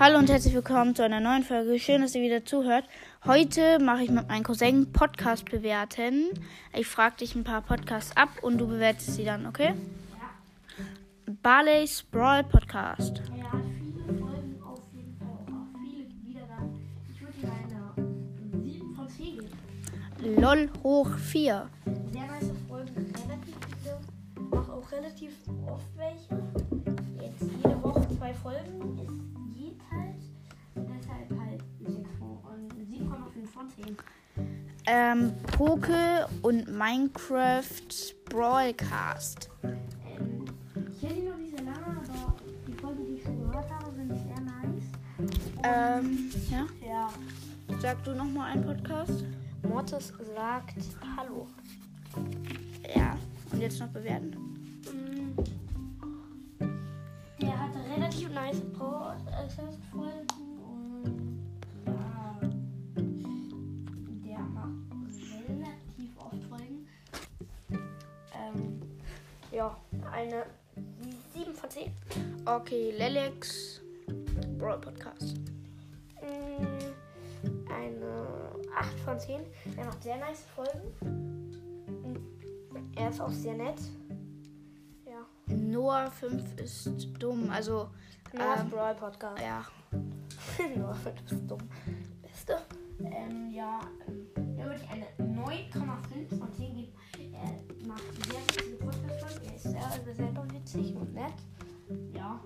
Hallo und herzlich willkommen zu einer neuen Folge. Schön, dass ihr wieder zuhört. Heute mache ich mit meinem Cousin Podcast bewerten. Ich frage dich ein paar Podcasts ab und du bewertest sie dann, okay? Ja. Barley's Brawl Podcast. Hat viele Folgen auf jeden Fall auch, auch viele Wiedergaben. Ich würde ihm eine 7 von 10 geben. LOL hoch 4. Sehr nice Folgen, relativ viele. Mache auch relativ oft welche. Jetzt jede Woche zwei Folgen ist 7,5 von 10. Ähm, Poke und Minecraft Brawlcast. Ähm, ich kenne ihn noch nicht sehr lange, aber die Folgen, die ich schon gehört habe, sind sehr nice. Ähm, ja. Ja. Sag du nochmal einen Podcast? Mortis sagt Hallo. Ja. Und jetzt noch bewerten. Mm. Der hatte relativ nice Pro-Folgen ja, eine 7 von 10. Okay, Lelex Brawl Podcast. Mm, Eine 8 von 10. Er macht sehr nice Folgen. Mm, Er ist auch sehr nett. Ja. Noah 5 ist dumm. Also, Noah's Ähm, Brawl Podcast. ja. Nur, du bist dumm. Beste. Ähm, ja, ähm, da würde ich eine Ja.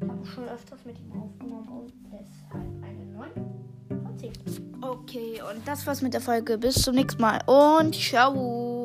Ich habe schon öfters mit ihm aufgenommen und deshalb eine 9 von 10. Okay, und das war's mit der Folge. Bis zum nächsten Mal und ciao.